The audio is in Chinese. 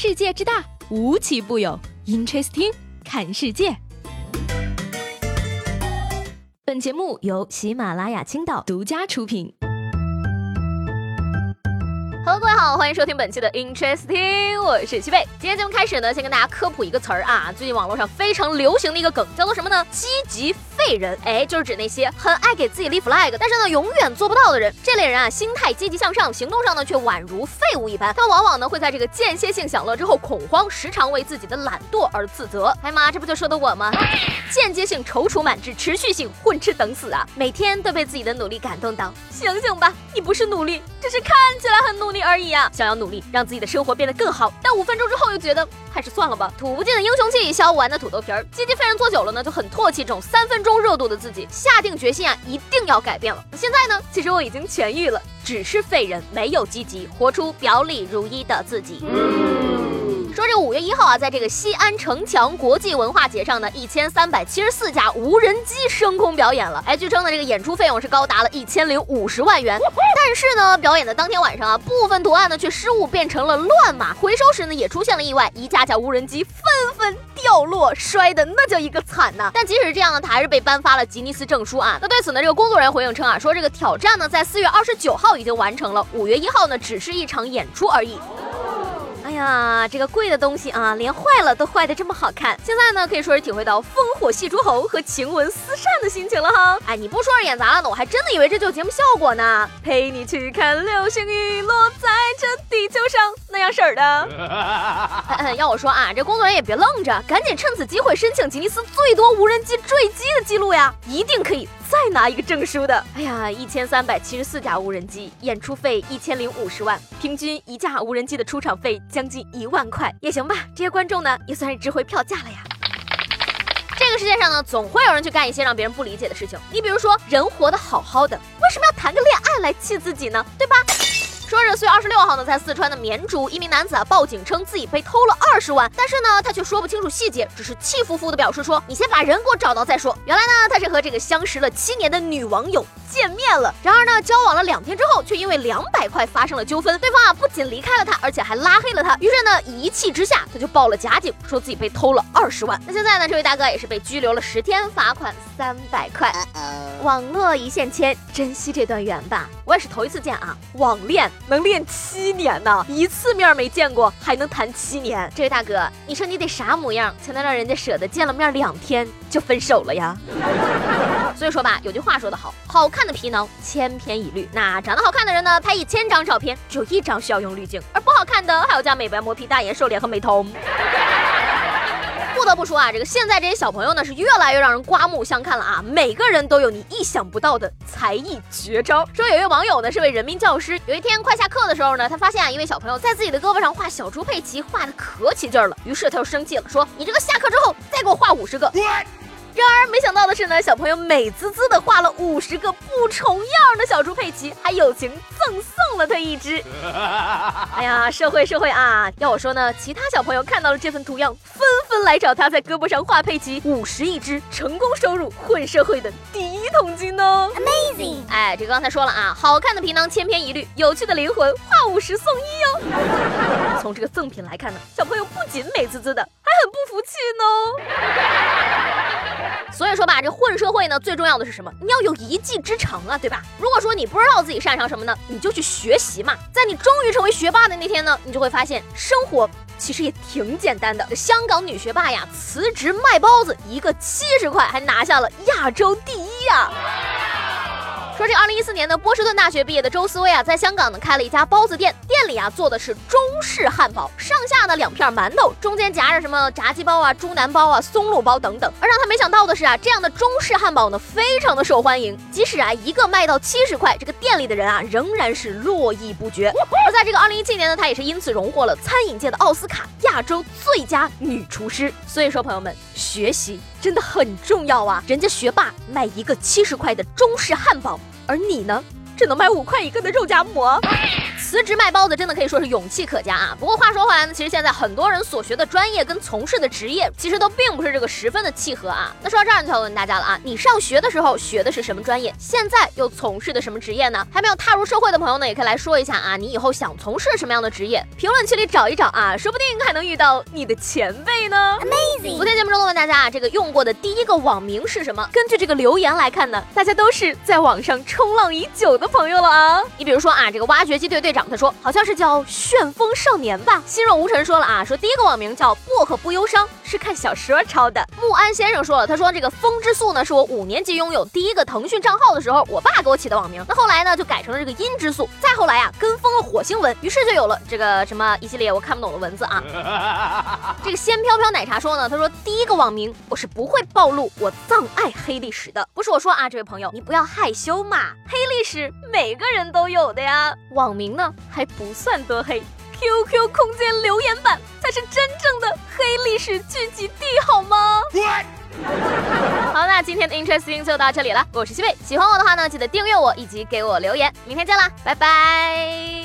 世界之大，无奇不有。Interesting，看世界。本节目由喜马拉雅青岛独家出品。Hello，各位好，欢迎收听本期的 Interesting，我是七贝。今天节目开始呢，先跟大家科普一个词儿啊，最近网络上非常流行的一个梗，叫做什么呢？积极。废人，哎，就是指那些很爱给自己立 flag，但是呢，永远做不到的人。这类人啊，心态积极向上，行动上呢却宛如废物一般。他往往呢会在这个间歇性享乐之后恐慌，时常为自己的懒惰而自责。哎妈，这不就说的我吗？间接性踌躇满志，持续性混吃等死啊！每天都被自己的努力感动到。醒醒吧，你不是努力，只是看起来很努力而已啊！想要努力让自己的生活变得更好，但五分钟之后又觉得还是算了吧。吐不尽的英雄气，削不完的土豆皮儿。积极废人做久了呢，就很唾弃这种三分钟。热度的自己下定决心啊，一定要改变了。现在呢，其实我已经痊愈了，只是废人，没有积极，活出表里如一的自己。说这个五月一号啊，在这个西安城墙国际文化节上呢，一千三百七十四架无人机升空表演了。哎，据称呢，这个演出费用是高达了一千零五十万元。但是呢，表演的当天晚上啊，部分图案呢却失误变成了乱码，回收时呢也出现了意外，一架架无人机纷纷掉落，摔的那叫一个惨呐。但即使这样呢，他还是被颁发了吉尼斯证书啊。那对此呢，这个工作人员回应称啊，说这个挑战呢，在四月二十九号已经完成了，五月一号呢，只是一场演出而已。哎呀，这个贵的东西啊，连坏了都坏的这么好看。现在呢，可以说是体会到烽火戏诸侯和晴雯撕扇的心情了哈。哎，你不说是演砸了呢，我还真的以为这就节目效果呢。陪你去看流星雨落在这地球上，那样式儿的。要我说啊，这工作人员也别愣着，赶紧趁此机会申请吉尼斯最多无人机坠机的记录呀，一定可以。再拿一个证书的，哎呀，一千三百七十四架无人机，演出费一千零五十万，平均一架无人机的出场费将近一万块，也行吧。这些观众呢，也算是值回票价了呀。这个世界上呢，总会有人去干一些让别人不理解的事情。你比如说，人活得好好的，为什么要谈个恋爱来气自己呢？对吧？说是四月二十六号呢，在四川的绵竹，一名男子啊报警称自己被偷了二十万，但是呢，他却说不清楚细节，只是气呼呼的表示说：“你先把人给我找到再说。”原来呢，他是和这个相识了七年的女网友见面了，然而呢，交往了两天之后，却因为两百块发生了纠纷，对方啊不仅离开了他，而且还拉黑了他。于是呢，一气之下，他就报了假警，说自己被偷了二十万。那现在呢，这位大哥也是被拘留了十天，罚款三百块。网络一线牵，珍惜这段缘吧。我也是头一次见啊，网恋。能恋七年呢，一次面没见过还能谈七年。这位大哥，你说你得啥模样才能让人家舍得见了面两天就分手了呀？所以说吧，有句话说得好，好看的皮囊千篇一律。那长得好看的人呢，拍一千张照片，只有一张需要用滤镜；而不好看的还要加美白、磨皮、大眼、瘦脸和美瞳。不得不说啊，这个现在这些小朋友呢是越来越让人刮目相看了啊！每个人都有你意想不到的才艺绝招。说有一位网友呢是位人民教师，有一天快下课的时候呢，他发现啊一位小朋友在自己的胳膊上画小猪佩奇，画的可起劲了，于是他就生气了，说：“你这个下课之后再给我画五十个。”然而没想到的是呢，小朋友美滋滋的画了五十个不重样的小猪佩奇，还友情赠送了他一只。哎呀，社会社会啊！要我说呢，其他小朋友看到了这份图样，纷纷来找他在胳膊上画佩奇五十一只，成功收入混社会的第一桶金呢。Amazing！哎，这刚才说了啊，好看的皮囊千篇一律，有趣的灵魂画五十送一哦。从这个赠品来看呢，小朋友不仅美滋滋的，还很不服气呢。说吧，这混社会呢，最重要的是什么？你要有一技之长啊，对吧？如果说你不知道自己擅长什么呢，你就去学习嘛。在你终于成为学霸的那天呢，你就会发现生活其实也挺简单的。这香港女学霸呀，辞职卖包子，一个七十块，还拿下了亚洲第一呀。说这二零一四年呢波士顿大学毕业的周思威啊，在香港呢开了一家包子店，店里啊做的是中式汉堡，上下呢两片馒头，中间夹着什么炸鸡包啊、猪腩包啊、松露包等等。而让他没想到的是啊，这样的中式汉堡呢非常的受欢迎，即使啊一个卖到七十块，这个店里的人啊仍然是络绎不绝。而在这个二零一七年呢，她也是因此荣获了餐饮界的奥斯卡亚洲最佳女厨师。所以说，朋友们，学习真的很重要啊！人家学霸卖一个七十块的中式汉堡。而你呢，只能买五块一个的肉夹馍。辞职卖包子真的可以说是勇气可嘉啊！不过话说回来呢，其实现在很多人所学的专业跟从事的职业，其实都并不是这个十分的契合啊。那说到这儿就要问大家了啊，你上学的时候学的是什么专业？现在又从事的什么职业呢？还没有踏入社会的朋友呢，也可以来说一下啊，你以后想从事什么样的职业？评论区里找一找啊，说不定还能遇到你的前辈呢。Amazing！昨天节目中问大家啊，这个用过的第一个网名是什么？根据这个留言来看呢，大家都是在网上冲浪已久的朋友了啊。你比如说啊，这个挖掘机队队长他说好像是。叫旋风少年吧，心若无尘说了啊，说第一个网名叫薄荷不忧伤，是看小说抄的。木安先生说了，他说这个风之素呢，是我五年级拥有第一个腾讯账号的时候，我爸给我起的网名。那后来呢，就改成了这个音之素，再后来啊，跟风了火星文，于是就有了这个什么一系列我看不懂的文字啊。这个仙飘飘奶茶说呢，他说第一个网名我是不会暴露我葬爱黑历史的，不是我说啊，这位朋友你不要害羞嘛，黑历史每个人都有的呀，网名呢还不算。多黑？QQ 空间留言板才是真正的黑历史聚集地，好吗？好，那今天的 Interesting 就到这里了。我是西贝，喜欢我的话呢，记得订阅我以及给我留言。明天见啦，拜拜。